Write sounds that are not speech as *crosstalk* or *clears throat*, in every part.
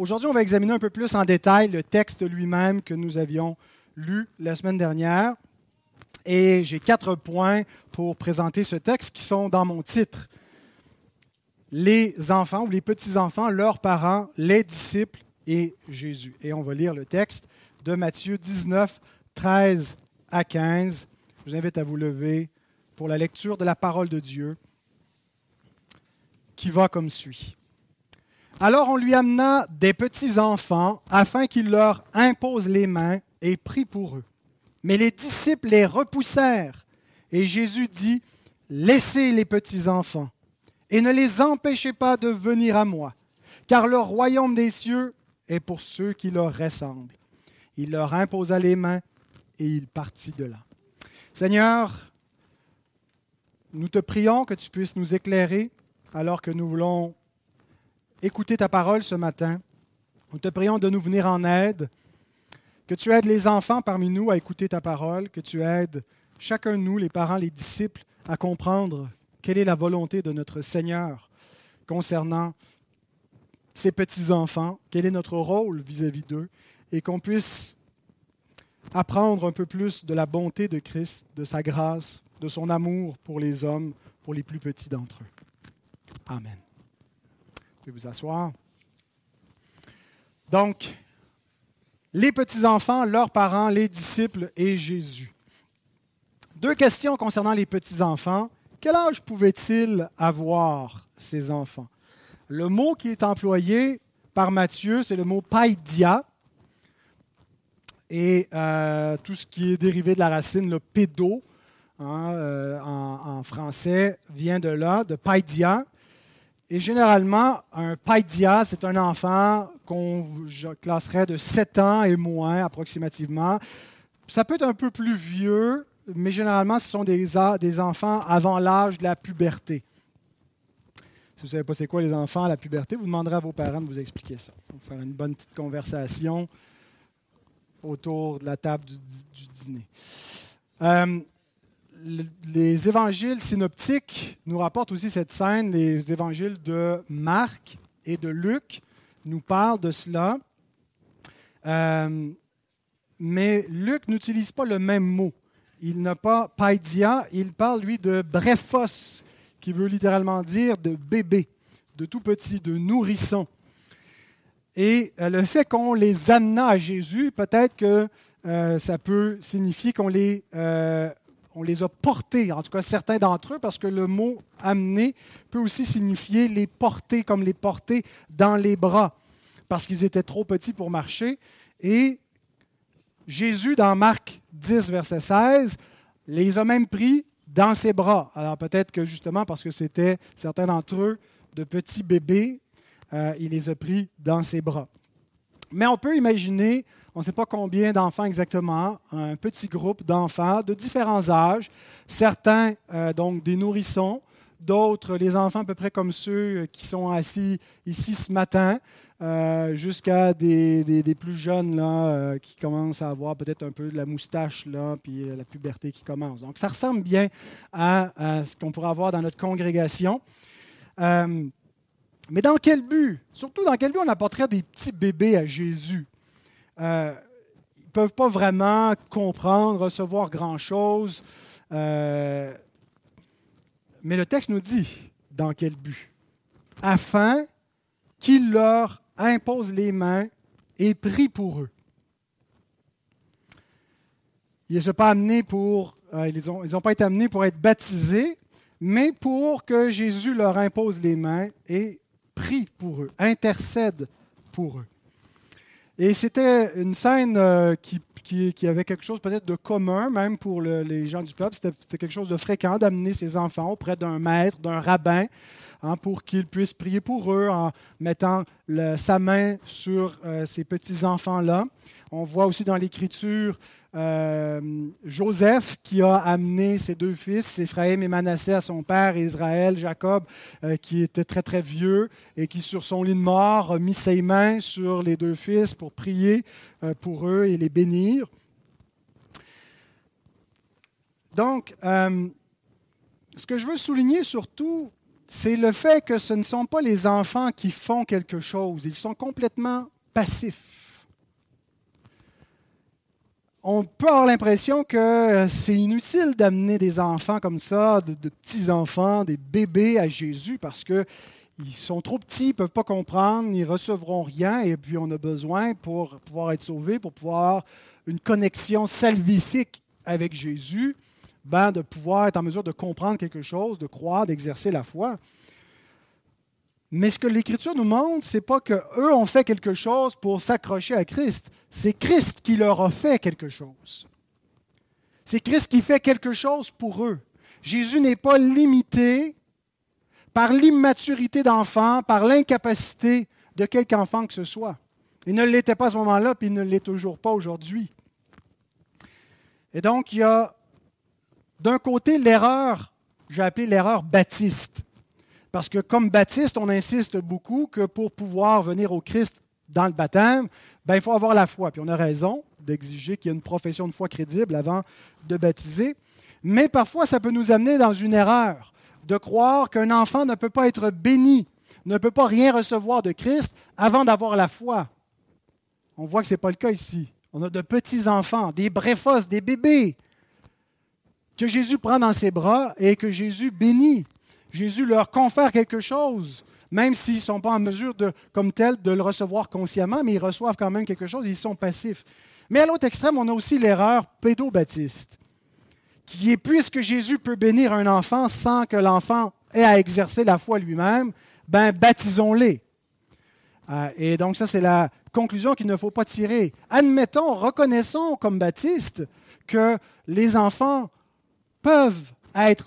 Aujourd'hui, on va examiner un peu plus en détail le texte lui-même que nous avions lu la semaine dernière. Et j'ai quatre points pour présenter ce texte qui sont dans mon titre. Les enfants ou les petits-enfants, leurs parents, les disciples et Jésus. Et on va lire le texte de Matthieu 19, 13 à 15. Je vous invite à vous lever pour la lecture de la parole de Dieu qui va comme suit. Alors on lui amena des petits enfants afin qu'il leur impose les mains et prie pour eux. Mais les disciples les repoussèrent. Et Jésus dit, Laissez les petits enfants et ne les empêchez pas de venir à moi, car le royaume des cieux est pour ceux qui leur ressemblent. Il leur imposa les mains et il partit de là. Seigneur, nous te prions que tu puisses nous éclairer alors que nous voulons écouter ta parole ce matin. Nous te prions de nous venir en aide que tu aides les enfants parmi nous à écouter ta parole, que tu aides chacun de nous, les parents, les disciples, à comprendre quelle est la volonté de notre Seigneur concernant ces petits-enfants, quel est notre rôle vis-à-vis d'eux, et qu'on puisse apprendre un peu plus de la bonté de Christ, de sa grâce, de son amour pour les hommes, pour les plus petits d'entre eux. Amen. Pouvez vous asseoir? Donc, les petits-enfants, leurs parents, les disciples et Jésus. Deux questions concernant les petits-enfants. Quel âge pouvaient-ils avoir, ces enfants? Le mot qui est employé par Matthieu, c'est le mot paidia. Et euh, tout ce qui est dérivé de la racine, le pédo, hein, euh, en, en, français, vient de là, de paidia. Et généralement, un paidia, c'est un enfant qu'on classerait de 7 ans et moins approximativement. Ça peut être un peu plus vieux, mais généralement, ce sont des, enfants avant l'âge de la puberté. Si vous ne savez pas c'est quoi les enfants à la puberté, vous demanderez à vos parents de vous expliquer ça. On va faire une bonne petite conversation autour de la table du, du dîner. Euh, les évangiles synoptiques nous rapportent aussi cette scène. Les évangiles de Marc et de Luc nous parlent de cela. Euh, mais Luc n'utilise pas le même mot. Il n'a pas paidia, il parle lui de brephos, qui veut littéralement dire de bébé, de tout petit, de nourrisson. Et euh, le fait qu'on les amena à Jésus, peut-être que euh, ça peut signifier qu'on les on les a portés, en tout cas certains d'entre eux, parce que le mot amener peut aussi signifier les porter, comme les porter dans les bras, parce qu'ils étaient trop petits pour marcher. Et Jésus, dans Marc 10, verset 16, les a même pris dans ses bras. Alors peut-être que justement parce que c'était certains d'entre eux de petits bébés, euh, il les a pris dans ses bras. Mais on peut imaginer on ne sait pas combien d'enfants exactement, un petit groupe d'enfants de différents âges, certains euh, donc des nourrissons, d'autres les enfants à peu près comme ceux qui sont assis ici ce matin, euh, jusqu'à des, plus jeunes là, euh, qui commencent à avoir peut-être un peu de la moustache, puis la puberté qui commence. Donc ça ressemble bien à, à ce qu'on pourrait avoir dans notre congrégation. mais dans quel but Surtout dans quel but on apporterait des petits bébés à Jésus? Euh, ils ne peuvent pas vraiment comprendre, recevoir grand-chose. Euh, mais le texte nous dit dans quel but. Afin qu'il leur impose les mains et prie pour eux. Ils ne sont pas amenés pour, euh, n'ont ils pas été amenés pour être baptisés, mais pour que Jésus leur impose les mains et prie pour eux, intercède pour eux. Et c'était une scène euh, qui, avait quelque chose peut-être de commun, même pour les gens du peuple. C'était quelque chose de fréquent d'amener ses enfants auprès d'un maître, d'un rabbin, hein, pour qu'ils puissent prier pour eux en mettant sa main sur euh, ces petits-enfants-là. On voit aussi dans l'Écriture euh, Joseph qui a amené ses deux fils, Ephraim et Manassé, à son père Israël, Jacob, euh, qui était très très vieux et qui sur son lit de mort a mis ses mains sur les deux fils pour prier euh, pour eux et les bénir. Donc, ce que je veux souligner surtout c'est le fait que ce ne sont pas les enfants qui font quelque chose, ils sont complètement passifs. On peut avoir l'impression que c'est inutile d'amener des enfants comme ça, de, petits-enfants, des bébés à Jésus, parce qu'ils sont trop petits, ils ne peuvent pas comprendre, ils ne recevront rien, et puis on a besoin pour pouvoir être sauvés, pour pouvoir avoir une connexion salvifique avec Jésus, ben, de pouvoir être en mesure de comprendre quelque chose, de croire, d'exercer la foi. Mais ce que l'Écriture nous montre, ce n'est pas qu'eux ont fait quelque chose pour s'accrocher à Christ. C'est Christ qui leur a fait quelque chose. C'est Christ qui fait quelque chose pour eux. Jésus n'est pas limité par l'immaturité d'enfant, par l'incapacité de quelque enfant que ce soit. Il ne l'était pas à ce moment-là, puis il ne l'est toujours pas aujourd'hui. Et donc, il y a d'un côté l'erreur, j'ai appelé l'erreur baptiste. Parce que comme baptiste, on insiste beaucoup que pour pouvoir venir au Christ dans le baptême, ben, il faut avoir la foi. Puis on a raison d'exiger qu'il y ait une profession de foi crédible avant de baptiser. Mais parfois, ça peut nous amener dans une erreur de croire qu'un enfant ne peut pas être béni, ne peut pas rien recevoir de Christ avant d'avoir la foi. On voit que ce n'est pas le cas ici. On a de petits-enfants, des bréfos, des bébés, que Jésus prend dans ses bras et que Jésus bénit. Jésus leur confère quelque chose, même s'ils ne sont pas en mesure, de, comme tel, de le recevoir consciemment, mais ils reçoivent quand même quelque chose, ils sont passifs. Mais à l'autre extrême, on a aussi l'erreur pédobaptiste, qui est puisque Jésus peut bénir un enfant sans que l'enfant ait à exercer la foi lui-même, ben baptisons-les. Euh, et donc ça, c'est la conclusion qu'il ne faut pas tirer. Admettons, reconnaissons comme baptiste que les enfants peuvent être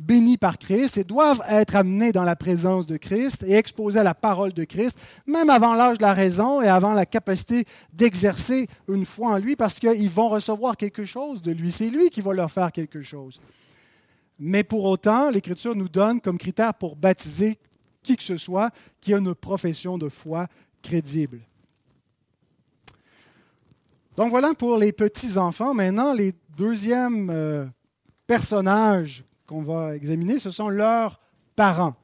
bénis par Christ et doivent être amenés dans la présence de Christ et exposés à la parole de Christ, même avant l'âge de la raison et avant la capacité d'exercer une foi en lui, parce qu'ils vont recevoir quelque chose de lui. C'est lui qui va leur faire quelque chose. Mais pour autant, l'Écriture nous donne comme critère pour baptiser qui que ce soit qui a une profession de foi crédible. Donc voilà pour les petits-enfants. Maintenant, les deuxièmes euh, personnages qu'on va examiner, ce sont leurs parents.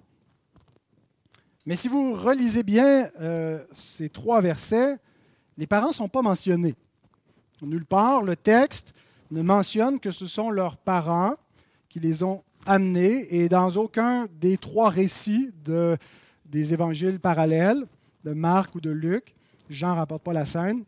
Mais si vous relisez bien euh, ces trois versets, les parents ne sont pas mentionnés. Nulle part, le texte ne mentionne que ce sont leurs parents qui les ont amenés, et dans aucun des trois récits de, des évangiles parallèles, de Marc ou de Luc, Jean ne rapporte pas la scène,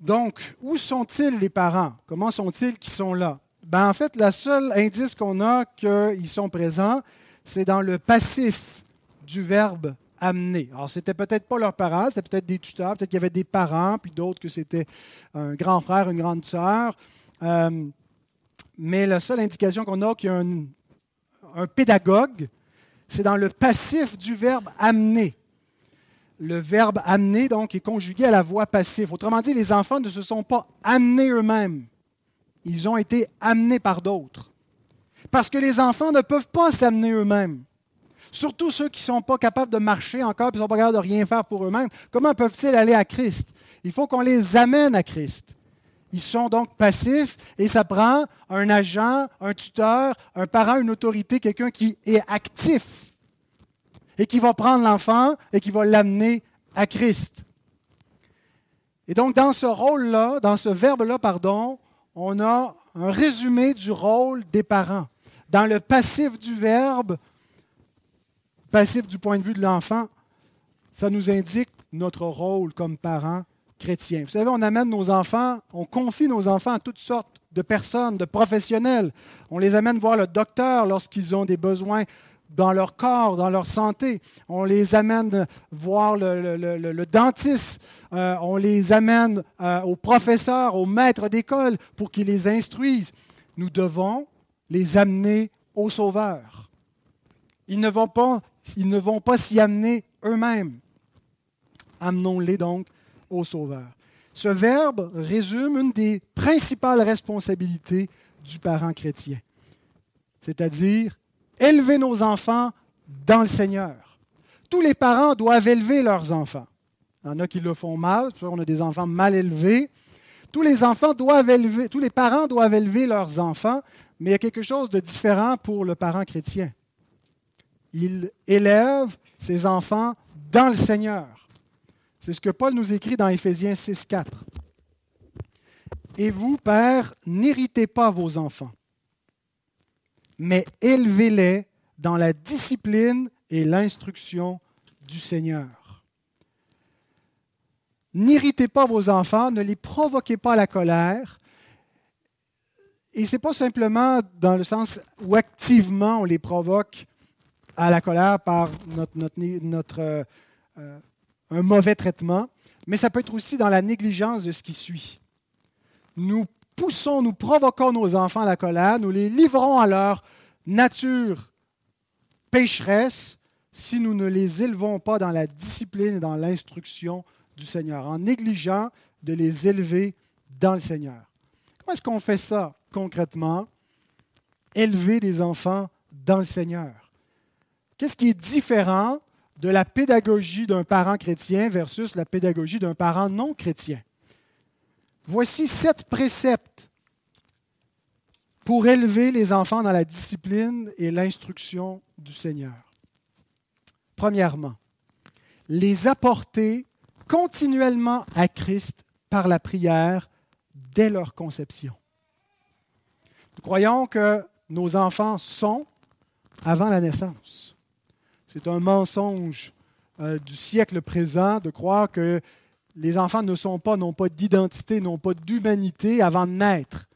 donc, où sont-ils les parents? Comment sont-ils qui sont là? Ben, en fait, le seul indice qu'on a qu'ils sont présents, c'est dans le passif du verbe amener. Alors, c'était peut-être pas leurs parents, c'était peut-être des tuteurs, peut-être qu'il y avait des parents, puis d'autres que c'était un grand frère, une grande sœur. Euh, mais la seule indication qu'on a qu'il y a un, un pédagogue, c'est dans le passif du verbe amener le verbe amener, donc, est conjugué à la voix passive. Autrement dit, les enfants ne se sont pas amenés eux-mêmes. Ils ont été amenés par d'autres. Parce que les enfants ne peuvent pas s'amener eux-mêmes. Surtout ceux qui ne sont pas capables de marcher encore qui ne sont pas capables de rien faire pour eux-mêmes. Comment peuvent-ils aller à Christ? Il faut qu'on les amène à Christ. Ils sont donc passifs et ça prend un agent, un tuteur, un parent, une autorité, quelqu'un qui est actif et qui va prendre l'enfant et qui va l'amener à Christ. Et donc, dans ce rôle-là, dans ce verbe-là, pardon, on a un résumé du rôle des parents. Dans le passif du verbe, passif du point de vue de l'enfant, ça nous indique notre rôle comme parents chrétiens. Vous savez, on amène nos enfants, on confie nos enfants à toutes sortes de personnes, de professionnels. On les amène voir le docteur lorsqu'ils ont des besoins dans leur corps, dans leur santé. On les amène voir le, dentiste. Euh, on les amène euh, aux professeurs, aux maîtres d'école pour qu'ils les instruisent. Nous devons les amener au Sauveur. Ils ne vont pas, ils ne vont pas s'y amener eux-mêmes. Amenons-les donc au Sauveur. Ce verbe résume une des principales responsabilités du parent chrétien, c'est-à-dire élever nos enfants dans le Seigneur. Tous les parents doivent élever leurs enfants. Il y en a qui le font mal, on a des enfants mal élevés. Tous les enfants doivent élever, tous les parents doivent élever leurs enfants, mais il y a quelque chose de différent pour le parent chrétien. Il élève ses enfants dans le Seigneur. C'est ce que Paul nous écrit dans Éphésiens 6, 4. Et vous, pères, n'héritez pas vos enfants, mais élevez-les dans la discipline et l'instruction du Seigneur. N'irritez pas vos enfants, ne les provoquez pas à la colère. Et ce n'est pas simplement dans le sens où activement on les provoque à la colère par notre, euh, euh, un mauvais traitement, mais ça peut être aussi dans la négligence de ce qui suit. Nous poussons, nous provoquons nos enfants à la colère, nous les livrons à leur nature pécheresse si nous ne les élevons pas dans la discipline et dans l'instruction du Seigneur, en négligeant de les élever dans le Seigneur. Comment est-ce qu'on fait ça concrètement? Élever des enfants dans le Seigneur. Qu'est-ce qui est différent de la pédagogie d'un parent chrétien versus la pédagogie d'un parent non chrétien? Voici sept préceptes pour élever les enfants dans la discipline et l'instruction du Seigneur. Premièrement, les apporter continuellement à Christ par la prière dès leur conception. Nous croyons que nos enfants sont avant la naissance. C'est un mensonge euh, du siècle présent de croire que les enfants ne sont pas, n'ont pas d'identité, n'ont pas d'humanité avant de naître.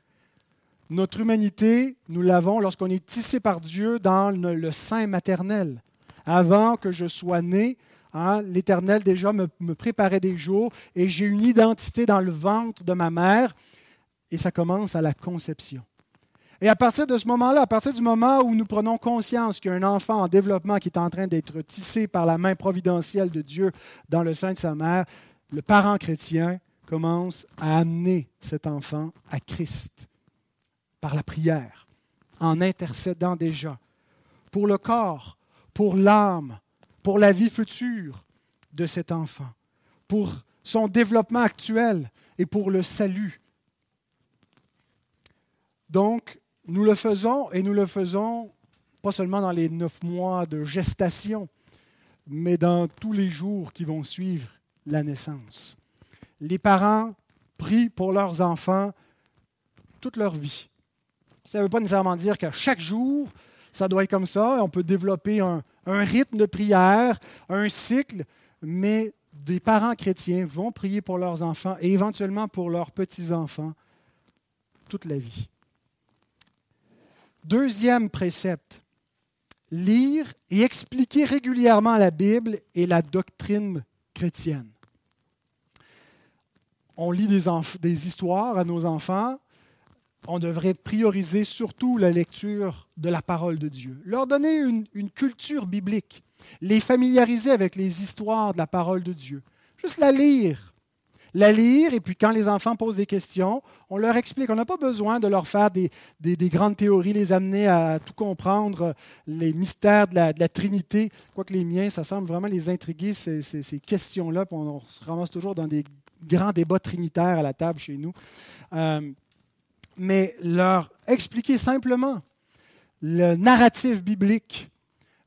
Notre humanité, nous l'avons lorsqu'on est tissé par Dieu dans le, sein maternel. Avant que je sois né, hein, l'Éternel déjà me, préparait des jours et j'ai une identité dans le ventre de ma mère et ça commence à la conception. Et à partir de ce moment-là, à partir du moment où nous prenons conscience qu'il y a un enfant en développement qui est en train d'être tissé par la main providentielle de Dieu dans le sein de sa mère, le parent chrétien commence à amener cet enfant à Christ par la prière, en intercédant déjà pour le corps, pour l'âme, pour la vie future de cet enfant, pour son développement actuel et pour le salut. Donc, nous le faisons et nous le faisons pas seulement dans les neuf mois de gestation, mais dans tous les jours qui vont suivre la naissance. Les parents prient pour leurs enfants toute leur vie. Ça ne veut pas nécessairement dire qu'à chaque jour, ça doit être comme ça. On peut développer un, rythme de prière, un cycle, mais des parents chrétiens vont prier pour leurs enfants et éventuellement pour leurs petits-enfants toute la vie. Deuxième précepte, lire et expliquer régulièrement la Bible et la doctrine chrétienne. On lit des, des histoires à nos enfants, on devrait prioriser surtout la lecture de la parole de Dieu, leur donner une, culture biblique, les familiariser avec les histoires de la parole de Dieu, juste la lire. La lire, et puis quand les enfants posent des questions, on leur explique. On n'a pas besoin de leur faire des, grandes théories, les amener à tout comprendre, les mystères de la, Trinité. Quoique les miens, ça semble vraiment les intriguer, ces, questions-là. On, se ramasse toujours dans des grands débats trinitaires à la table chez nous. Euh, mais leur expliquer simplement le narratif biblique.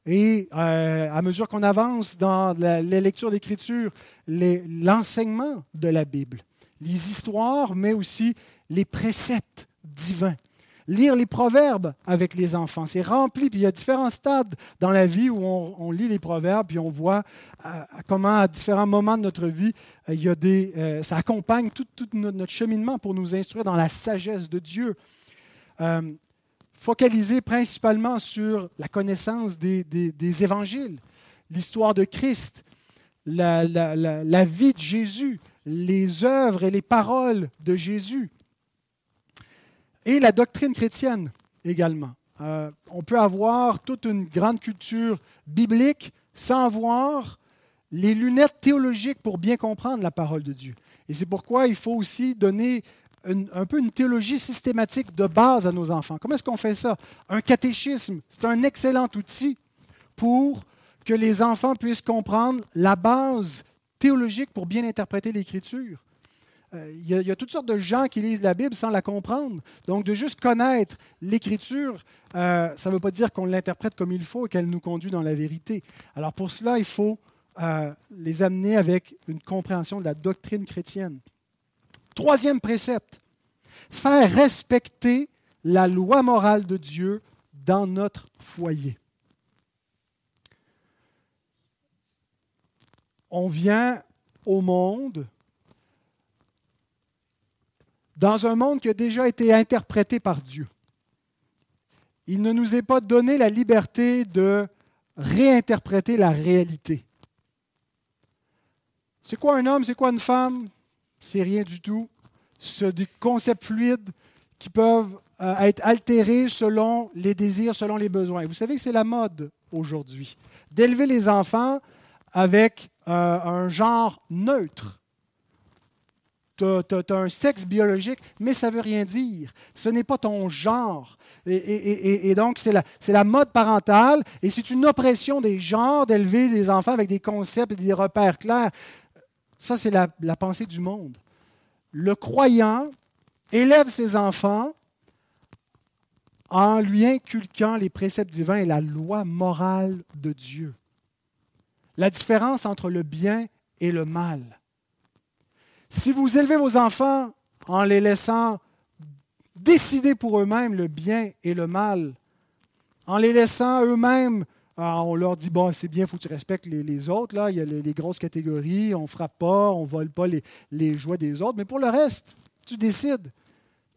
Et euh, à mesure qu'on avance dans les lectures d'écriture, l'enseignement de la Bible, les histoires, mais aussi les préceptes divins lire les proverbes avec les enfants. C'est rempli. Puis il y a différents stades dans la vie où on, lit les proverbes, puis on voit euh, comment, à différents moments de notre vie, euh, il y a des, euh, ça accompagne tout, notre cheminement pour nous instruire dans la sagesse de Dieu. focaliser principalement sur la connaissance des, évangiles, l'histoire de Christ, la vie de Jésus, les œuvres et les paroles de Jésus et la doctrine chrétienne également. Euh, on peut avoir toute une grande culture biblique sans avoir les lunettes théologiques pour bien comprendre la parole de Dieu. Et c'est pourquoi il faut aussi donner un peu une théologie systématique de base à nos enfants. Comment est-ce qu'on fait ça? Un catéchisme, c'est un excellent outil pour que les enfants puissent comprendre la base théologique pour bien interpréter l'Écriture. Euh, il, y a, toutes sortes de gens qui lisent la Bible sans la comprendre. Donc, de juste connaître l'Écriture, euh, ça ne veut pas dire qu'on l'interprète comme il faut et qu'elle nous conduit dans la vérité. Alors, pour cela, il faut euh, les amener avec une compréhension de la doctrine chrétienne. Troisième précepte, faire respecter la loi morale de Dieu dans notre foyer. On vient au monde dans un monde qui a déjà été interprété par Dieu. Il ne nous est pas donné la liberté de réinterpréter la réalité. C'est quoi un homme, c'est quoi une femme? C'est rien du tout. C'est des concepts fluides qui peuvent euh, être altérés selon les désirs, selon les besoins. Vous savez que c'est la mode aujourd'hui d'élever les enfants avec euh, un genre neutre. Tu as, un sexe biologique, mais ça ne veut rien dire. Ce n'est pas ton genre. Et, donc, c'est la, mode parentale, et c'est une oppression des genres d'élever des enfants avec des concepts et des repères clairs. Ça, c'est la pensée du monde. Le croyant élève ses enfants en lui inculquant les préceptes divins et la loi morale de Dieu la différence entre le bien et le mal. Si vous élevez vos enfants en les laissant décider pour eux-mêmes le bien et le mal, en les laissant eux-mêmes, ah, on leur dit, bon, c'est bien, il faut que tu respectes les, autres, là, il y a les, grosses catégories, on ne frappe pas, on ne vole pas les, les joies des autres, mais pour le reste, tu décides.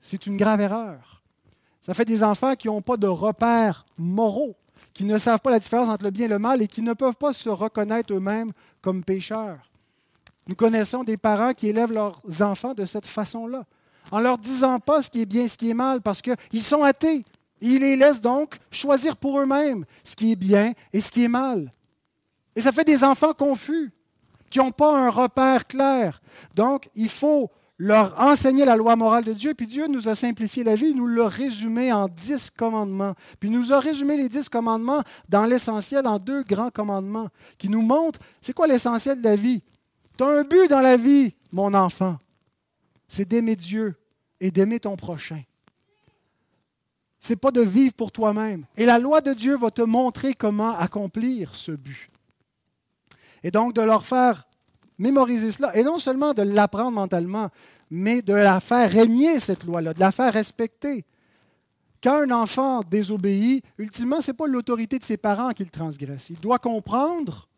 C'est une grave erreur. Ça fait des enfants qui n'ont pas de repères moraux qui ne savent pas la différence entre le bien et le mal et qui ne peuvent pas se reconnaître eux-mêmes comme pécheurs. Nous connaissons des parents qui élèvent leurs enfants de cette façon-là, en leur disant pas ce qui est bien et ce qui est mal, parce qu'ils sont athées. Ils les laissent donc choisir pour eux-mêmes ce qui est bien et ce qui est mal. Et ça fait des enfants confus, qui n'ont pas un repère clair. Donc, il faut leur enseigner la loi morale de Dieu, puis Dieu nous a simplifié la vie, il nous l'a résumé en dix commandements. Puis il nous a résumé les dix commandements dans l'essentiel en deux grands commandements qui nous montrent c'est quoi l'essentiel de la vie. Tu as un but dans la vie, mon enfant. C'est d'aimer Dieu et d'aimer ton prochain. C'est pas de vivre pour toi-même. Et la loi de Dieu va te montrer comment accomplir ce but. Et donc de leur faire mémoriser cela, et non seulement de l'apprendre mentalement, mais de la faire régner, cette loi-là, de la faire respecter. Quand un enfant désobéit, ultimement, ce n'est pas l'autorité de ses parents qui le transgresse. Il doit comprendre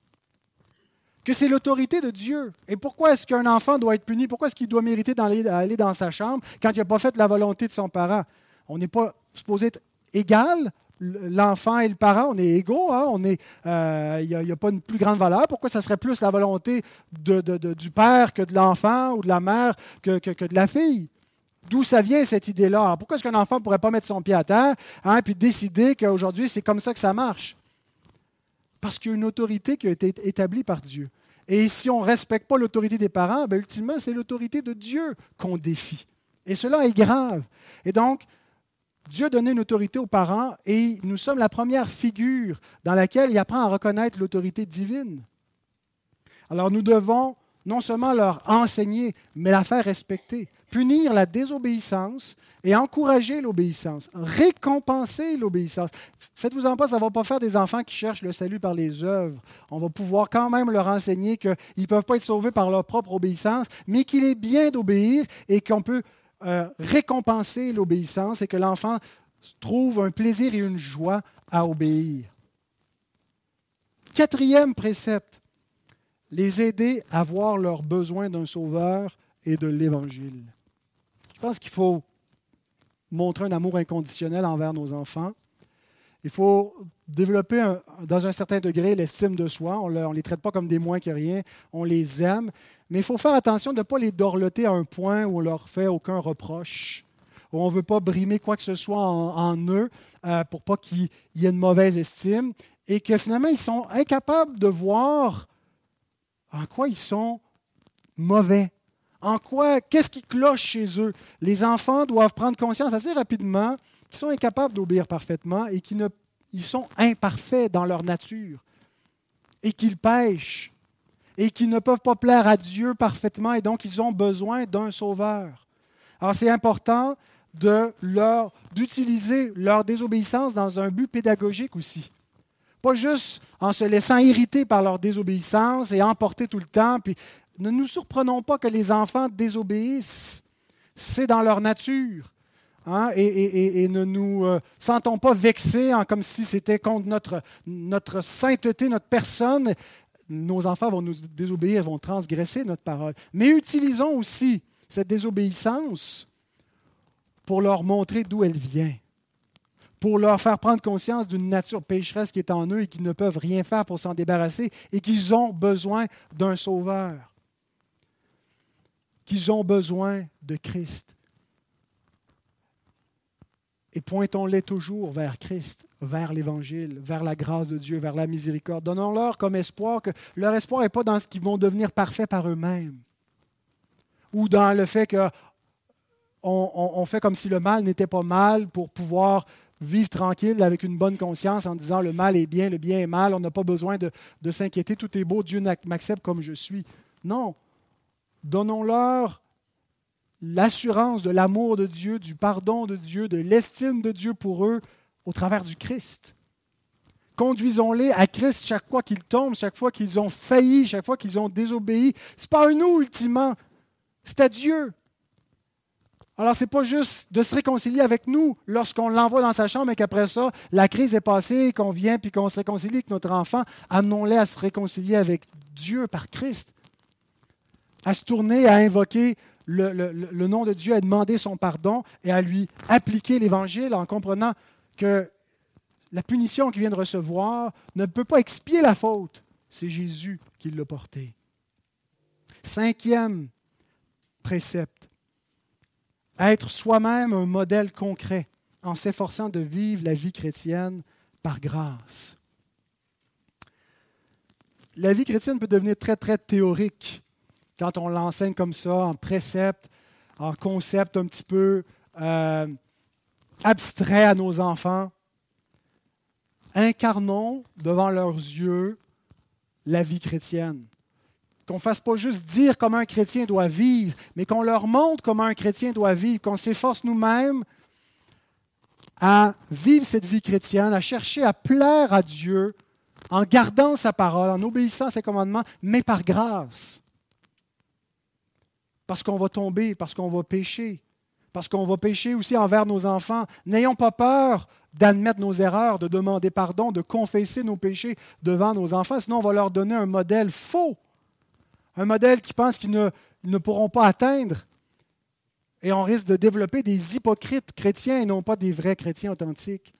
que c'est l'autorité de Dieu. Et pourquoi est-ce qu'un enfant doit être puni? Pourquoi est-ce qu'il doit mériter d'aller dans sa chambre quand il n'a pas fait la volonté de son parent? On n'est pas supposé être égal l'enfant et le parent, on est égaux, hein, est, il euh, n'y a, pas une plus grande valeur. Pourquoi ça serait plus la volonté du père que de l'enfant ou de la mère que, de la fille? D'où ça vient cette idée-là? Pourquoi est-ce qu'un enfant ne pourrait pas mettre son pied à terre hein, puis décider qu'aujourd'hui c'est comme ça que ça marche? Parce qu'il y a une autorité qui a été établie par Dieu. Et si on ne respecte pas l'autorité des parents, ben, ultimement, c'est l'autorité de Dieu qu'on défie. Et cela est grave. Et donc, Dieu a donné une autorité aux parents et nous sommes la première figure dans laquelle il apprend à reconnaître l'autorité divine. Alors nous devons non seulement leur enseigner, mais la faire respecter, punir la désobéissance et encourager l'obéissance, récompenser l'obéissance. Faites-vous en pas, ça ne va pas faire des enfants qui cherchent le salut par les œuvres. On va pouvoir quand même leur enseigner qu'ils ne peuvent pas être sauvés par leur propre obéissance, mais qu'il est bien d'obéir et qu'on peut euh, récompenser l'obéissance et que l'enfant trouve un plaisir et une joie à obéir. Quatrième précepte, les aider à voir leurs besoins d'un sauveur et de l'Évangile. Je pense qu'il faut montrer un amour inconditionnel envers nos enfants. Il faut développer dans un certain degré l'estime de soi. On ne les traite pas comme des moins que rien. On les aime. Mais il faut faire attention de ne pas les dorloter à un point où on leur fait aucun reproche, où on ne veut pas brimer quoi que ce soit en, eux euh, pour pas qu'il y ait une mauvaise estime, et que finalement ils sont incapables de voir en quoi ils sont mauvais. En quoi, qu'est-ce qui cloche chez eux? Les enfants doivent prendre conscience assez rapidement qu'ils sont incapables d'obéir parfaitement et qu'ils sont imparfaits dans leur nature et qu'ils pêchent et qui ne peuvent pas plaire à Dieu parfaitement et donc ils ont besoin d'un sauveur. Alors c'est important de leur d'utiliser leur désobéissance dans un but pédagogique aussi. Pas juste en se laissant irriter par leur désobéissance et emporter tout le temps. Ne nous surprenons pas que les enfants désobéissent. C'est dans leur nature. Hein, et, ne nous euh, sentons pas vexés comme si c'était contre notre, notre sainteté, notre personne. Nos enfants vont nous désobéir, vont transgresser notre parole. Mais utilisons aussi cette désobéissance pour leur montrer d'où elle vient, pour leur faire prendre conscience d'une nature pécheresse qui est en eux et qu'ils ne peuvent rien faire pour s'en débarrasser et qu'ils ont besoin d'un sauveur, qu'ils ont besoin de Christ. Et pointons-les toujours vers Christ, vers l'Évangile, vers la grâce de Dieu, vers la miséricorde. Donnons-leur comme espoir que leur espoir n'est pas dans ce qu'ils vont devenir parfaits par eux-mêmes, ou dans le fait qu'on on, fait comme si le mal n'était pas mal pour pouvoir vivre tranquille avec une bonne conscience en disant le mal est bien, le bien est mal, on n'a pas besoin de, de s'inquiéter, tout est beau, Dieu m'accepte comme je suis. Non, donnons-leur l'assurance de l'amour de Dieu, du pardon de Dieu, de l'estime de Dieu pour eux au travers du Christ. Conduisons-les à Christ chaque fois qu'ils tombent, chaque fois qu'ils ont failli, chaque fois qu'ils ont désobéi. Ce n'est pas à nous, ultimement, c'est à Dieu. Alors, ce n'est pas juste de se réconcilier avec nous lorsqu'on l'envoie dans sa chambre et qu'après ça, la crise est passée, qu'on vient puis qu'on se réconcilie avec notre enfant. Amenons-les à se réconcilier avec Dieu par Christ, à se tourner, à invoquer le, nom de Dieu, à demander son pardon et à lui appliquer l'Évangile en comprenant que la punition qu'il vient de recevoir ne peut pas expier la faute. C'est Jésus qui l'a porté. Cinquième précepte, être soi-même un modèle concret en s'efforçant de vivre la vie chrétienne par grâce. La vie chrétienne peut devenir très, très théorique quand on l'enseigne comme ça, en précepte, en concept un petit peu euh, abstrait à nos enfants, incarnons devant leurs yeux la vie chrétienne. Qu'on ne fasse pas juste dire comment un chrétien doit vivre, mais qu'on leur montre comment un chrétien doit vivre, qu'on s'efforce nous-mêmes à vivre cette vie chrétienne, à chercher à plaire à Dieu en gardant sa parole, en obéissant à ses commandements, mais par grâce parce qu'on va tomber, parce qu'on va pécher, parce qu'on va pécher aussi envers nos enfants. N'ayons pas peur d'admettre nos erreurs, de demander pardon, de confesser nos péchés devant nos enfants, sinon on va leur donner un modèle faux, un modèle qui pense qu'ils ne, ne pourront pas atteindre. Et on risque de développer des hypocrites chrétiens et non pas des vrais chrétiens authentiques.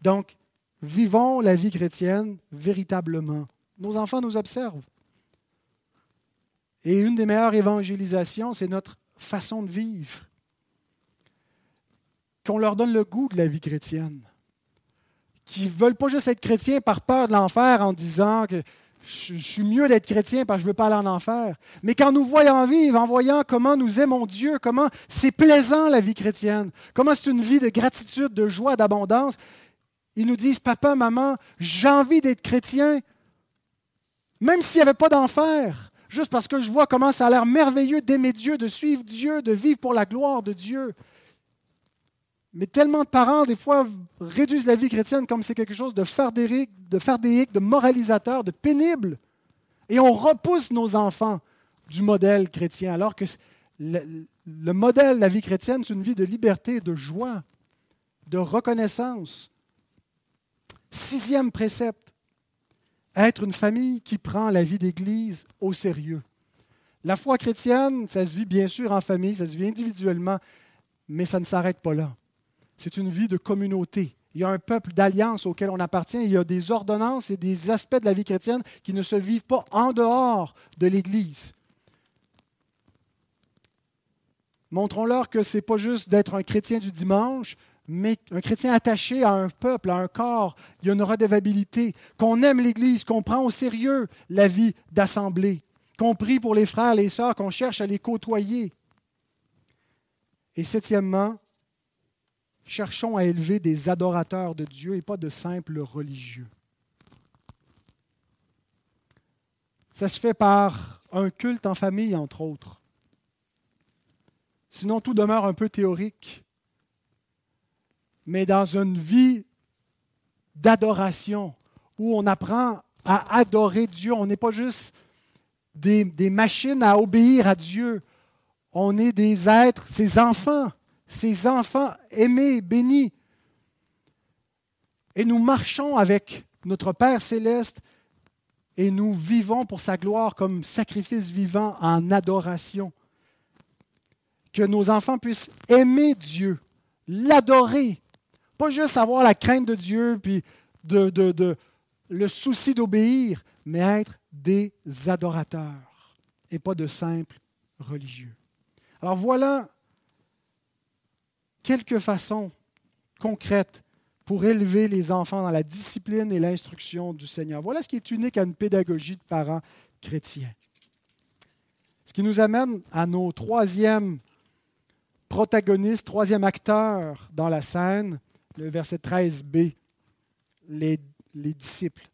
Donc, vivons la vie chrétienne véritablement. Nos enfants nous observent. Et une des meilleures évangélisations, c'est notre façon de vivre. Qu'on leur donne le goût de la vie chrétienne. Qui ne veulent pas juste être chrétiens par peur de l'enfer en disant que je, suis mieux d'être chrétien parce que je ne veux pas aller en enfer. Mais quand nous voyons vivre, en voyant comment nous aimons Dieu, comment c'est plaisant la vie chrétienne, comment c'est une vie de gratitude, de joie, d'abondance, ils nous disent, papa, maman, j'ai envie d'être chrétien, même s'il n'y avait pas d'enfer juste parce que je vois comment ça a l'air merveilleux d'aimer Dieu, de suivre Dieu, de vivre pour la gloire de Dieu. Mais tellement de parents, des fois, réduisent la vie chrétienne comme c'est quelque chose de fardéique, de moralisateur, de pénible. Et on repousse nos enfants du modèle chrétien, alors que le, le modèle de la vie chrétienne, c'est une vie de liberté, de joie, de reconnaissance. Sixième précepte, être une famille qui prend la vie d'Église au sérieux. La foi chrétienne, ça se vit bien sûr en famille, ça se vit individuellement, mais ça ne s'arrête pas là. C'est une vie de communauté. Il y a un peuple d'alliance auquel on appartient. Il y a des ordonnances et des aspects de la vie chrétienne qui ne se vivent pas en dehors de l'Église. Montrons-leur que ce n'est pas juste d'être un chrétien du dimanche, mais un chrétien attaché à un peuple, à un corps, il y a une redevabilité, qu'on aime l'Église, qu'on prend au sérieux la vie d'assemblée, qu'on prie pour les frères, les sœurs, qu'on cherche à les côtoyer. Et septièmement, cherchons à élever des adorateurs de Dieu et pas de simples religieux. ça se fait par un culte en famille, entre autres. Sinon, tout demeure un peu théorique. Mais dans une vie d'adoration, où on apprend à adorer Dieu, on n'est pas juste des, machines à obéir à Dieu, on est des êtres, ses enfants, ses enfants aimés, bénis. Et nous marchons avec notre Père céleste et nous vivons pour sa gloire comme sacrifice vivant en adoration. Que nos enfants puissent aimer Dieu, l'adorer, pas juste avoir la crainte de Dieu, puis le souci d'obéir, mais être des adorateurs et pas de simples religieux. Alors voilà quelques façons concrètes pour élever les enfants dans la discipline et l'instruction du Seigneur. Voilà ce qui est unique à une pédagogie de parents chrétiens. Ce qui nous amène à nos troisièmes protagonistes, troisième acteurs dans la scène, le verset 13b, les, les disciples.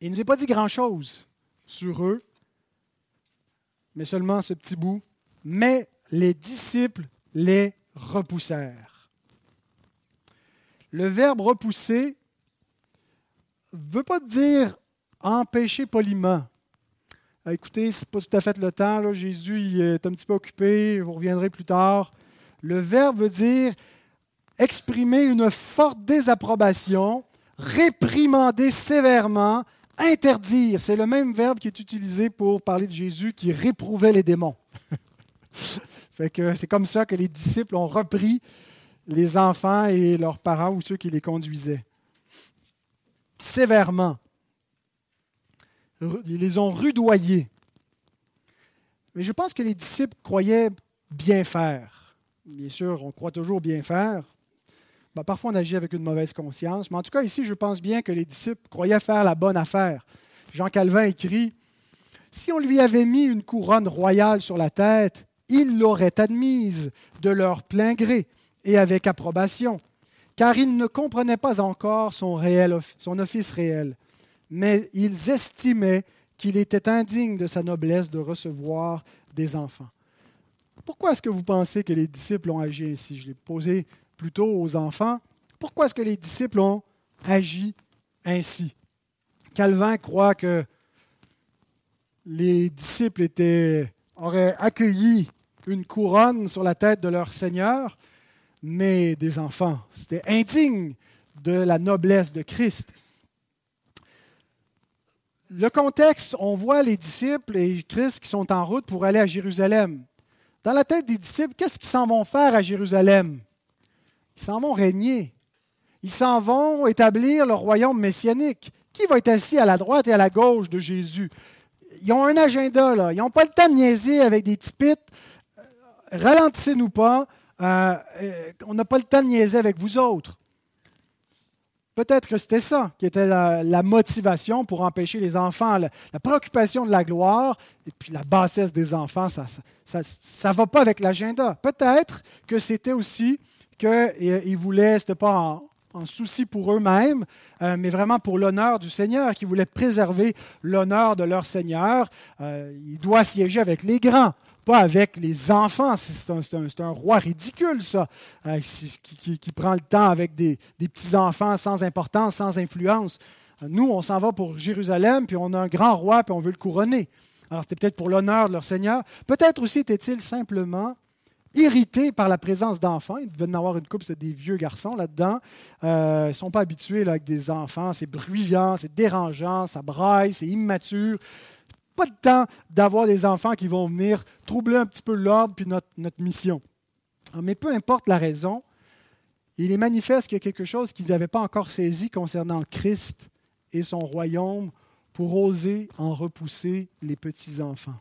Il ne nous a pas dit grand-chose sur eux, mais seulement ce petit bout. Mais les disciples les repoussèrent. Le verbe repousser ne veut pas dire empêcher poliment. Ah, écoutez, ce n'est pas tout à fait le temps. Jésus est un petit peu occupé, vous reviendrez plus tard. Le verbe veut dire exprimer une forte désapprobation, réprimander sévèrement, interdire. C'est le même verbe qui est utilisé pour parler de Jésus qui réprouvait les démons. *laughs* c'est comme ça que les disciples ont repris les enfants et leurs parents ou ceux qui les conduisaient. Sévèrement. Ils les ont rudoyés. Mais je pense que les disciples croyaient bien faire. Bien sûr, on croit toujours bien faire. Ben, parfois, on agit avec une mauvaise conscience. Mais en tout cas, ici, je pense bien que les disciples croyaient faire la bonne affaire. Jean Calvin écrit Si on lui avait mis une couronne royale sur la tête, il l'aurait admise de leur plein gré et avec approbation, car ils ne comprenaient pas encore son, réel, son office réel, mais ils estimaient qu'il était indigne de sa noblesse de recevoir des enfants. Pourquoi est-ce que vous pensez que les disciples ont agi ainsi? Je l'ai posé plutôt aux enfants. Pourquoi est-ce que les disciples ont agi ainsi? Calvin croit que les disciples auraient accueilli une couronne sur la tête de leur Seigneur mais des enfants. C'était indigne de la noblesse de Christ. Le contexte, on voit les disciples et Christ qui sont en route pour aller à Jérusalem. Dans la tête des disciples, qu'est-ce qu'ils s'en vont faire à Jérusalem? Ils s'en vont régner. Ils s'en vont établir le royaume messianique. Qui va être assis à la droite et à la gauche de Jésus? Ils ont un agenda, là. Ils n'ont pas le temps de niaiser avec des tipites. Ralentissez-nous pas. Euh, euh, on n'a pas le temps de niaiser avec vous autres. Peut-être que c'était ça qui était la, motivation pour empêcher les enfants, la, préoccupation de la gloire et puis la bassesse des enfants, ça ne ça, va pas avec l'agenda. Peut-être que c'était aussi qu'ils euh, voulaient, ce n'était pas en, souci pour eux-mêmes, mais vraiment pour l'honneur du Seigneur, qu'ils voulaient préserver l'honneur de leur Seigneur. il doit siéger avec les grands pas avec les enfants. C'est un, roi ridicule, ça, euh, qui, prend le temps avec des, petits-enfants sans importance, sans influence. Nous, on s'en va pour Jérusalem, puis on a un grand roi, puis on veut le couronner. Alors, c'était peut-être pour l'honneur de leur Seigneur. Peut-être aussi était-il simplement irrité par la présence d'enfants. Il devait en avoir une couple, c'est des vieux garçons là-dedans. Euh, ils ne sont pas habitués avec des enfants. C'est bruyant, c'est dérangeant, ça braille, c'est immature pas de temps d'avoir des enfants qui vont venir troubler un petit peu l'ordre puis notre, notre mission. Mais peu importe la raison, il est manifeste qu'il y a quelque chose qu'ils n'avaient pas encore saisi concernant Christ et son royaume pour oser en repousser les petits-enfants.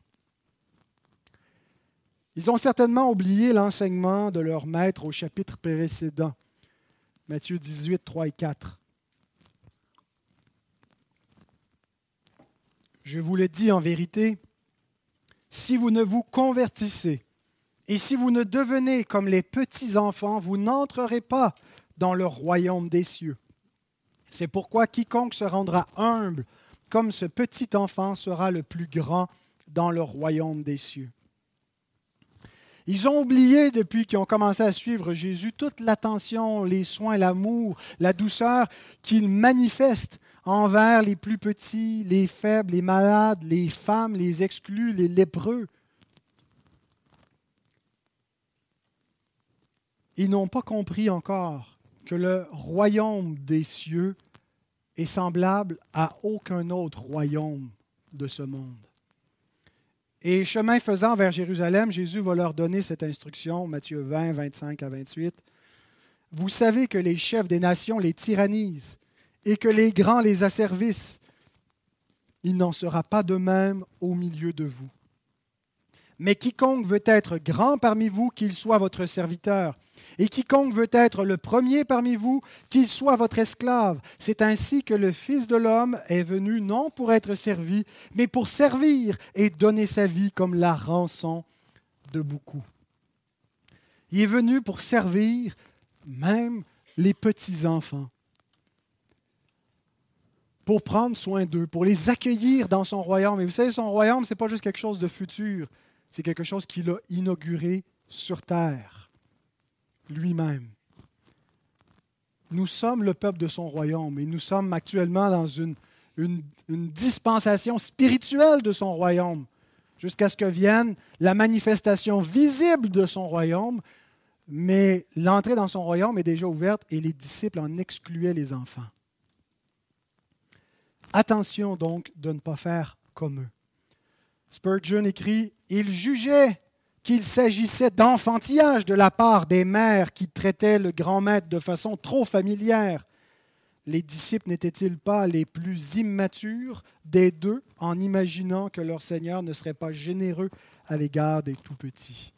Ils ont certainement oublié l'enseignement de leur maître au chapitre précédent, Matthieu 18, 3 et 4. Je vous le dis en vérité, si vous ne vous convertissez et si vous ne devenez comme les petits-enfants, vous n'entrerez pas dans le royaume des cieux. C'est pourquoi quiconque se rendra humble comme ce petit enfant sera le plus grand dans le royaume des cieux. Ils ont oublié, depuis qu'ils ont commencé à suivre Jésus, toute l'attention, les soins, l'amour, la douceur qu'il manifeste envers les plus petits, les faibles, les malades, les femmes, les exclus, les lépreux. Ils n'ont pas compris encore que le royaume des cieux est semblable à aucun autre royaume de ce monde. Et chemin faisant vers Jérusalem, Jésus va leur donner cette instruction, Matthieu 20, 25 à 28. Vous savez que les chefs des nations les tyrannisent et que les grands les asservissent. Il n'en sera pas de même au milieu de vous. Mais quiconque veut être grand parmi vous, qu'il soit votre serviteur. Et quiconque veut être le premier parmi vous, qu'il soit votre esclave. C'est ainsi que le Fils de l'homme est venu non pour être servi, mais pour servir et donner sa vie comme la rançon de beaucoup. Il est venu pour servir même les petits-enfants, pour prendre soin d'eux, pour les accueillir dans son royaume. Et vous savez, son royaume, ce n'est pas juste quelque chose de futur, c'est quelque chose qu'il a inauguré sur terre lui-même. Nous sommes le peuple de son royaume et nous sommes actuellement dans une, une, dispensation spirituelle de son royaume, jusqu'à ce que vienne la manifestation visible de son royaume, mais l'entrée dans son royaume est déjà ouverte et les disciples en excluaient les enfants. Attention donc de ne pas faire comme eux. Spurgeon écrit, Il jugeait qu'il s'agissait d'enfantillage de la part des mères qui traitaient le grand maître de façon trop familière. Les disciples n'étaient-ils pas les plus immatures des deux en imaginant que leur Seigneur ne serait pas généreux à l'égard des tout-petits?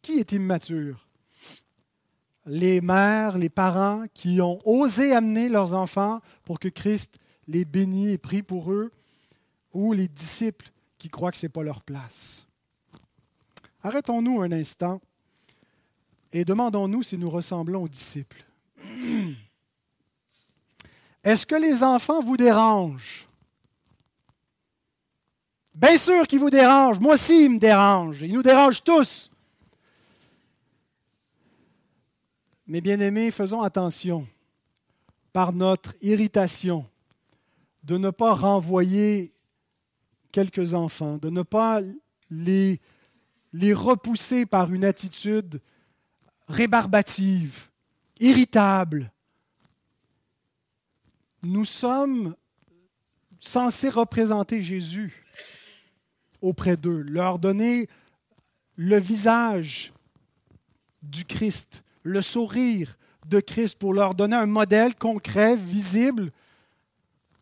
Qui est immature? Les mères, les parents qui ont osé amener leurs enfants pour que Christ les bénisse et prie pour eux, ou les disciples qui croient que ce n'est pas leur place? Arrêtons-nous un instant et demandons-nous si nous ressemblons aux disciples. *clears throat* Est-ce que les enfants vous dérangent? Bien sûr qu'ils vous dérangent. Moi aussi, ils me dérangent. Ils nous dérangent tous. Mais bien aimés, faisons attention par notre irritation de ne pas renvoyer quelques enfants, de ne pas les les repousser par une attitude rébarbative, irritable. Nous sommes censés représenter Jésus auprès d'eux, leur donner le visage du Christ, le sourire de Christ pour leur donner un modèle concret, visible,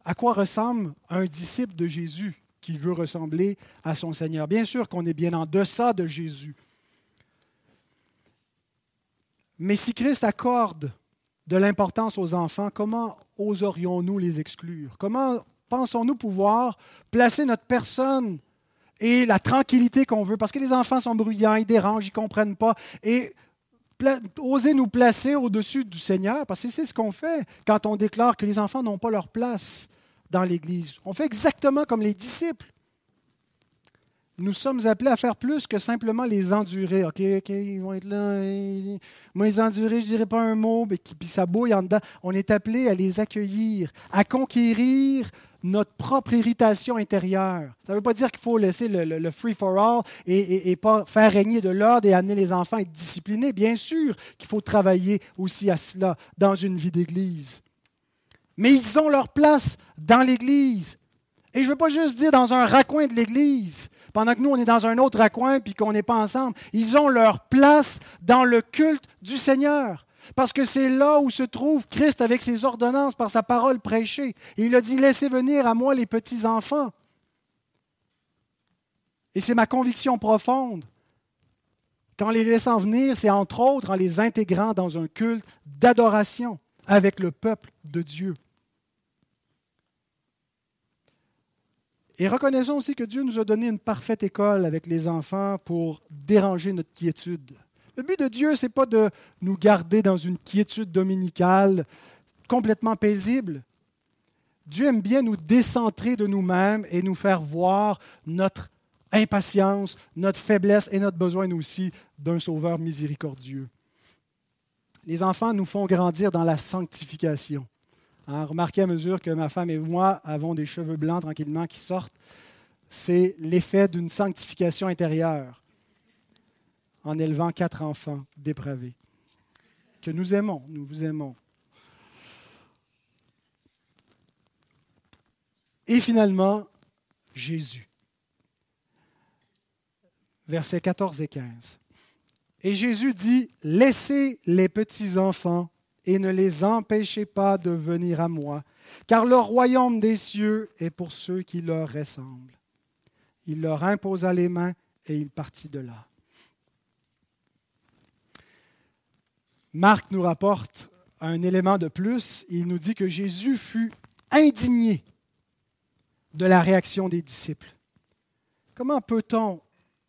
à quoi ressemble un disciple de Jésus qui veut ressembler à son Seigneur. Bien sûr qu'on est bien en deçà de Jésus. Mais si Christ accorde de l'importance aux enfants, comment oserions-nous les exclure? Comment pensons-nous pouvoir placer notre personne et la tranquillité qu'on veut, parce que les enfants sont bruyants, ils dérangent, ils ne comprennent pas, et oser nous placer au-dessus du Seigneur, parce que c'est ce qu'on fait quand on déclare que les enfants n'ont pas leur place dans l'Église. On fait exactement comme les disciples. Nous sommes appelés à faire plus que simplement les endurer. OK, OK, ils vont être là. moi, les endurer, je ne dirais pas un mot, mais puis ça bouille en dedans. On est appelé à les accueillir, à conquérir notre propre irritation intérieure. Ça ne veut pas dire qu'il faut laisser le, free-for-all et, et, pas faire régner de l'ordre et amener les enfants à être disciplinés. Bien sûr qu'il faut travailler aussi à cela dans une vie d'Église mais ils ont leur place dans l'Église. Et je ne veux pas juste dire dans un raccoin de l'Église, pendant que nous, on est dans un autre raccoin puis qu'on n'est pas ensemble. Ils ont leur place dans le culte du Seigneur. Parce que c'est là où se trouve Christ avec ses ordonnances par sa parole prêchée. Et il a dit, laissez venir à moi les petits-enfants. Et c'est ma conviction profonde. Qu'en les laissant venir, c'est entre autres en les intégrant dans un culte d'adoration avec le peuple de Dieu. Et reconnaissons aussi que Dieu nous a donné une parfaite école avec les enfants pour déranger notre quiétude. Le but de Dieu, ce n'est pas de nous garder dans une quiétude dominicale complètement paisible, Dieu aime bien nous décentrer de nous-mêmes et nous faire voir notre impatience, notre faiblesse et notre besoin aussi d'un sauveur miséricordieux. Les enfants nous font grandir dans la sanctification. Hein, remarquez à mesure que ma femme et moi avons des cheveux blancs tranquillement qui sortent, c'est l'effet d'une sanctification intérieure en élevant quatre enfants dépravés que nous aimons, nous vous aimons. Et finalement, Jésus. Versets 14 et 15. Et Jésus dit, Laissez les petits enfants et ne les empêchez pas de venir à moi, car le royaume des cieux est pour ceux qui leur ressemblent. Il leur imposa les mains et il partit de là. Marc nous rapporte un élément de plus. Il nous dit que Jésus fut indigné de la réaction des disciples. Comment peut-on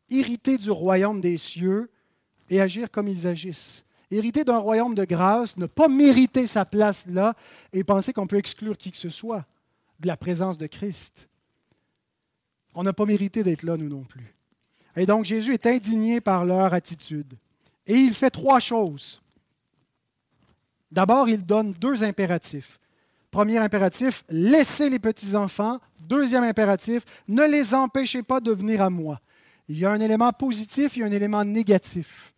hériter du royaume des cieux et agir comme ils agissent? Hériter d'un royaume de grâce, ne pas mériter sa place là et penser qu'on peut exclure qui que ce soit de la présence de Christ. On n'a pas mérité d'être là, nous non plus. Et donc Jésus est indigné par leur attitude. Et il fait trois choses. D'abord, il donne deux impératifs. Premier impératif, laissez les petits-enfants. Deuxième impératif, ne les empêchez pas de venir à moi. Il y a un élément positif, il y a un élément négatif.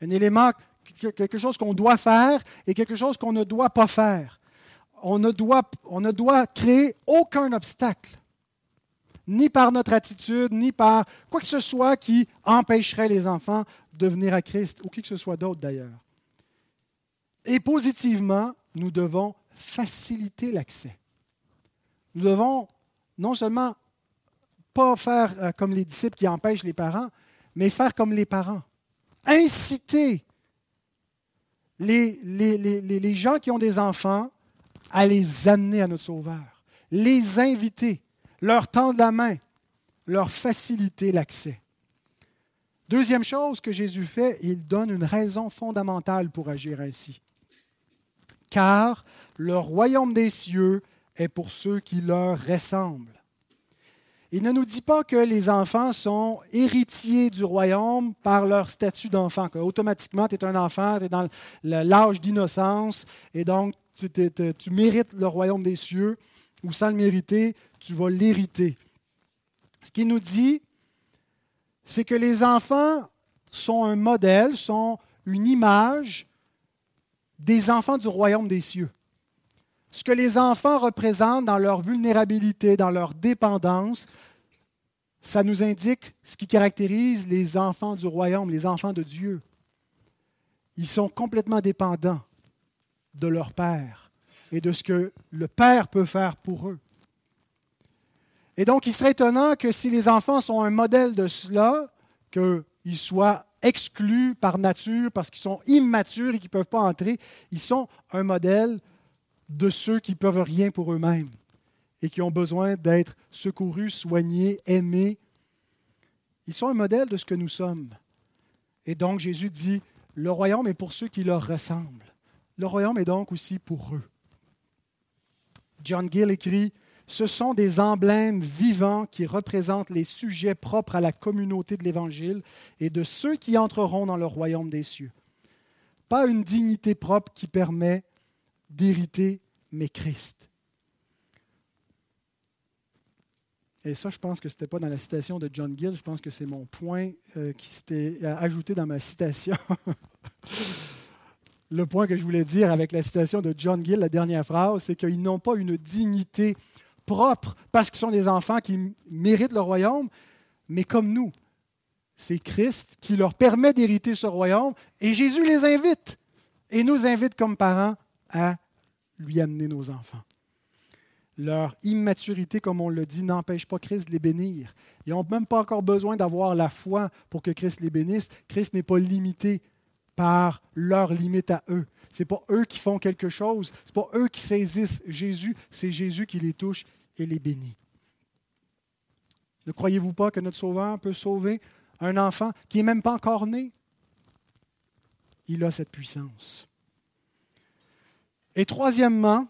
Un élément, quelque chose qu'on doit faire et quelque chose qu'on ne doit pas faire. On ne doit, on ne doit créer aucun obstacle, ni par notre attitude, ni par quoi que ce soit qui empêcherait les enfants de venir à Christ, ou qui que ce soit d'autre d'ailleurs. Et positivement, nous devons faciliter l'accès. Nous devons non seulement pas faire euh, comme les disciples qui empêchent les parents, mais faire comme les parents. Inciter les, gens qui ont des enfants à les amener à notre Sauveur, les inviter, leur tendre la main, leur faciliter l'accès. Deuxième chose que Jésus fait, il donne une raison fondamentale pour agir ainsi car le royaume des cieux est pour ceux qui leur ressemblent. Il ne nous dit pas que les enfants sont héritiers du royaume par leur statut d'enfant, qu'automatiquement tu es un enfant, tu es dans l'âge d'innocence, et donc tu, tu, mérites le royaume des cieux, ou sans le mériter, tu vas l'hériter. Ce qu'il nous dit, c'est que les enfants sont un modèle, sont une image des enfants du royaume des cieux. Ce que les enfants représentent dans leur vulnérabilité, dans leur dépendance, ça nous indique ce qui caractérise les enfants du royaume, les enfants de Dieu. Ils sont complètement dépendants de leur Père et de ce que le Père peut faire pour eux. Et donc, il serait étonnant que si les enfants sont un modèle de cela, qu'ils soient exclus par nature parce qu'ils sont immatures et qu'ils ne peuvent pas entrer. Ils sont un modèle de ceux qui ne peuvent rien pour eux-mêmes et qui ont besoin d'être secourus, soignés, aimés. Ils sont un modèle de ce que nous sommes. Et donc Jésus dit, le royaume est pour ceux qui leur ressemblent. Le royaume est donc aussi pour eux. John Gill écrit, ce sont des emblèmes vivants qui représentent les sujets propres à la communauté de l'Évangile et de ceux qui entreront dans le royaume des cieux. Pas une dignité propre qui permet d'hériter, mais Christ. Et ça, je pense que ce n'était pas dans la citation de John Gill, je pense que c'est mon point euh, qui s'était ajouté dans ma citation. *laughs* Le point que je voulais dire avec la citation de John Gill, la dernière phrase, c'est qu'ils n'ont pas une dignité propres parce qu'ils sont des enfants qui méritent le royaume, mais comme nous. C'est Christ qui leur permet d'hériter ce royaume et Jésus les invite et nous invite comme parents à lui amener nos enfants. Leur immaturité, comme on le dit, n'empêche pas Christ de les bénir. Ils n'ont même pas encore besoin d'avoir la foi pour que Christ les bénisse. Christ n'est pas limité par leurs limites à eux. Ce n'est pas eux qui font quelque chose. Ce n'est pas eux qui saisissent Jésus. C'est Jésus qui les touche et les bénit. Ne croyez-vous pas que notre Sauveur peut sauver un enfant qui n'est même pas encore né? Il a cette puissance. Et troisièmement,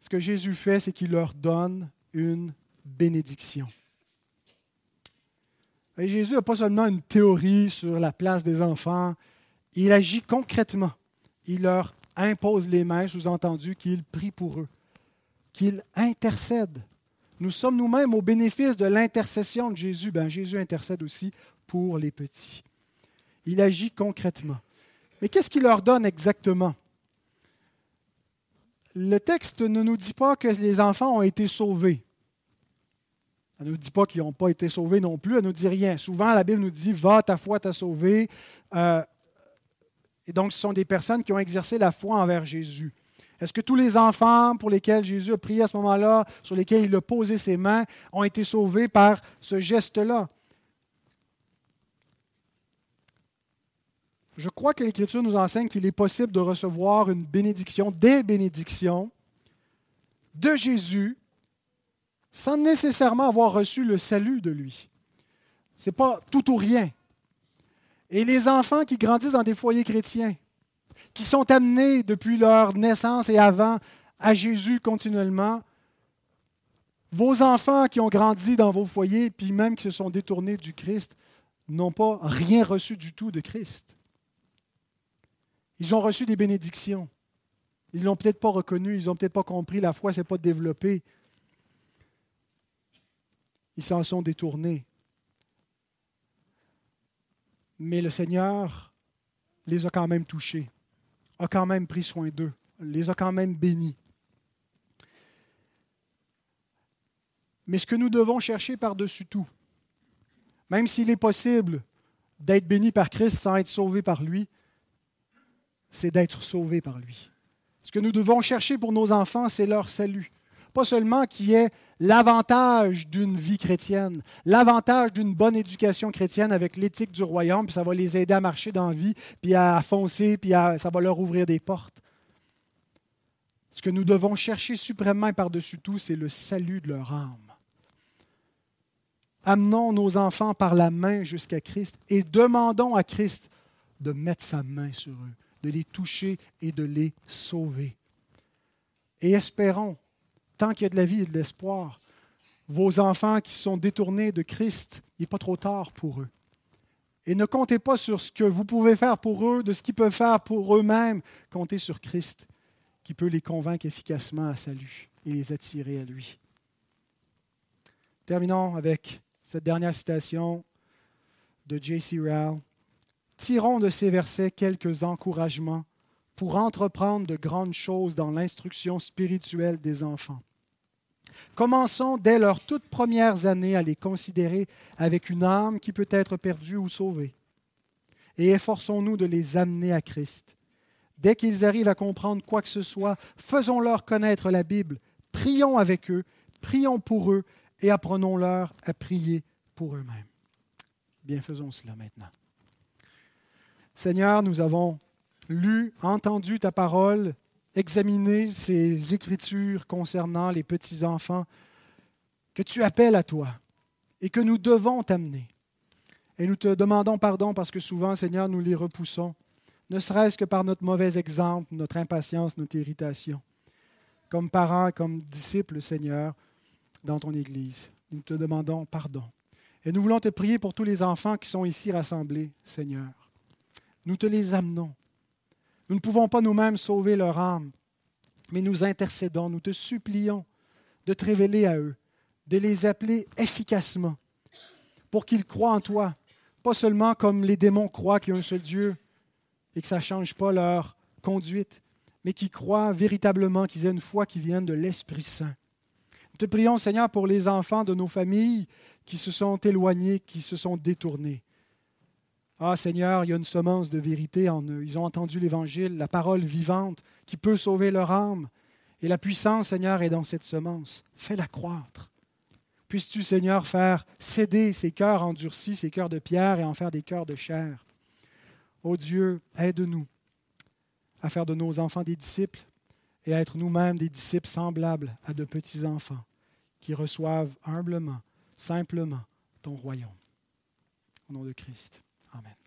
ce que Jésus fait, c'est qu'il leur donne une bénédiction. Jésus n'a pas seulement une théorie sur la place des enfants, il agit concrètement. Il leur impose les mains, sous-entendu qu'il prie pour eux, qu'il intercède. Nous sommes nous-mêmes au bénéfice de l'intercession de Jésus. Ben, Jésus intercède aussi pour les petits. Il agit concrètement. Mais qu'est-ce qu'il leur donne exactement? Le texte ne nous dit pas que les enfants ont été sauvés. Elle ne nous dit pas qu'ils n'ont pas été sauvés non plus, elle ne nous dit rien. Souvent, la Bible nous dit Va, ta foi t'a sauvé. Euh, et donc, ce sont des personnes qui ont exercé la foi envers Jésus. Est-ce que tous les enfants pour lesquels Jésus a prié à ce moment-là, sur lesquels il a posé ses mains, ont été sauvés par ce geste-là? Je crois que l'Écriture nous enseigne qu'il est possible de recevoir une bénédiction, des bénédictions de Jésus sans nécessairement avoir reçu le salut de lui. Ce n'est pas tout ou rien. Et les enfants qui grandissent dans des foyers chrétiens, qui sont amenés depuis leur naissance et avant à Jésus continuellement, vos enfants qui ont grandi dans vos foyers, puis même qui se sont détournés du Christ, n'ont pas rien reçu du tout de Christ. Ils ont reçu des bénédictions. Ils ne l'ont peut-être pas reconnu, ils n'ont peut-être pas compris, la foi ne s'est pas développée ils s'en sont détournés. Mais le Seigneur les a quand même touchés, a quand même pris soin d'eux, les a quand même bénis. Mais ce que nous devons chercher par-dessus tout, même s'il est possible d'être béni par Christ sans être sauvé par lui, c'est d'être sauvé par lui. Ce que nous devons chercher pour nos enfants, c'est leur salut. Pas seulement qui est l'avantage d'une vie chrétienne, l'avantage d'une bonne éducation chrétienne avec l'éthique du royaume, puis ça va les aider à marcher dans la vie, puis à foncer, puis ça va leur ouvrir des portes. Ce que nous devons chercher suprêmement par-dessus tout, c'est le salut de leur âme. Amenons nos enfants par la main jusqu'à Christ et demandons à Christ de mettre sa main sur eux, de les toucher et de les sauver. Et espérons tant qu'il y a de la vie et de l'espoir, vos enfants qui sont détournés de Christ, il n'est pas trop tard pour eux. Et ne comptez pas sur ce que vous pouvez faire pour eux, de ce qu'ils peuvent faire pour eux-mêmes. Comptez sur Christ qui peut les convaincre efficacement à salut et les attirer à lui. Terminons avec cette dernière citation de J.C. Rowell. Tirons de ces versets quelques encouragements pour entreprendre de grandes choses dans l'instruction spirituelle des enfants. Commençons dès leurs toutes premières années à les considérer avec une âme qui peut être perdue ou sauvée. Et efforçons-nous de les amener à Christ. Dès qu'ils arrivent à comprendre quoi que ce soit, faisons-leur connaître la Bible, prions avec eux, prions pour eux et apprenons-leur à prier pour eux-mêmes. Bien, faisons cela maintenant. Seigneur, nous avons lu, entendu ta parole, examiner ces écritures concernant les petits-enfants que tu appelles à toi et que nous devons t'amener. Et nous te demandons pardon parce que souvent, Seigneur, nous les repoussons, ne serait-ce que par notre mauvais exemple, notre impatience, notre irritation. Comme parents, comme disciples, Seigneur, dans ton Église, nous te demandons pardon. Et nous voulons te prier pour tous les enfants qui sont ici rassemblés, Seigneur. Nous te les amenons nous ne pouvons pas nous-mêmes sauver leur âme, mais nous intercédons, nous te supplions de te révéler à eux, de les appeler efficacement pour qu'ils croient en toi, pas seulement comme les démons croient qu'il y a un seul Dieu et que ça ne change pas leur conduite, mais qui croient véritablement qu'ils aient une foi qui vient de l'Esprit Saint. Nous te prions, Seigneur, pour les enfants de nos familles qui se sont éloignés, qui se sont détournés. Ah Seigneur, il y a une semence de vérité en eux. Ils ont entendu l'Évangile, la parole vivante qui peut sauver leur âme. Et la puissance, Seigneur, est dans cette semence. Fais-la croître. Puisses-tu, Seigneur, faire céder ces cœurs endurcis, ces cœurs de pierre, et en faire des cœurs de chair? Ô Dieu, aide-nous à faire de nos enfants des disciples et à être nous-mêmes des disciples semblables à de petits enfants qui reçoivent humblement, simplement ton royaume. Au nom de Christ. Amen.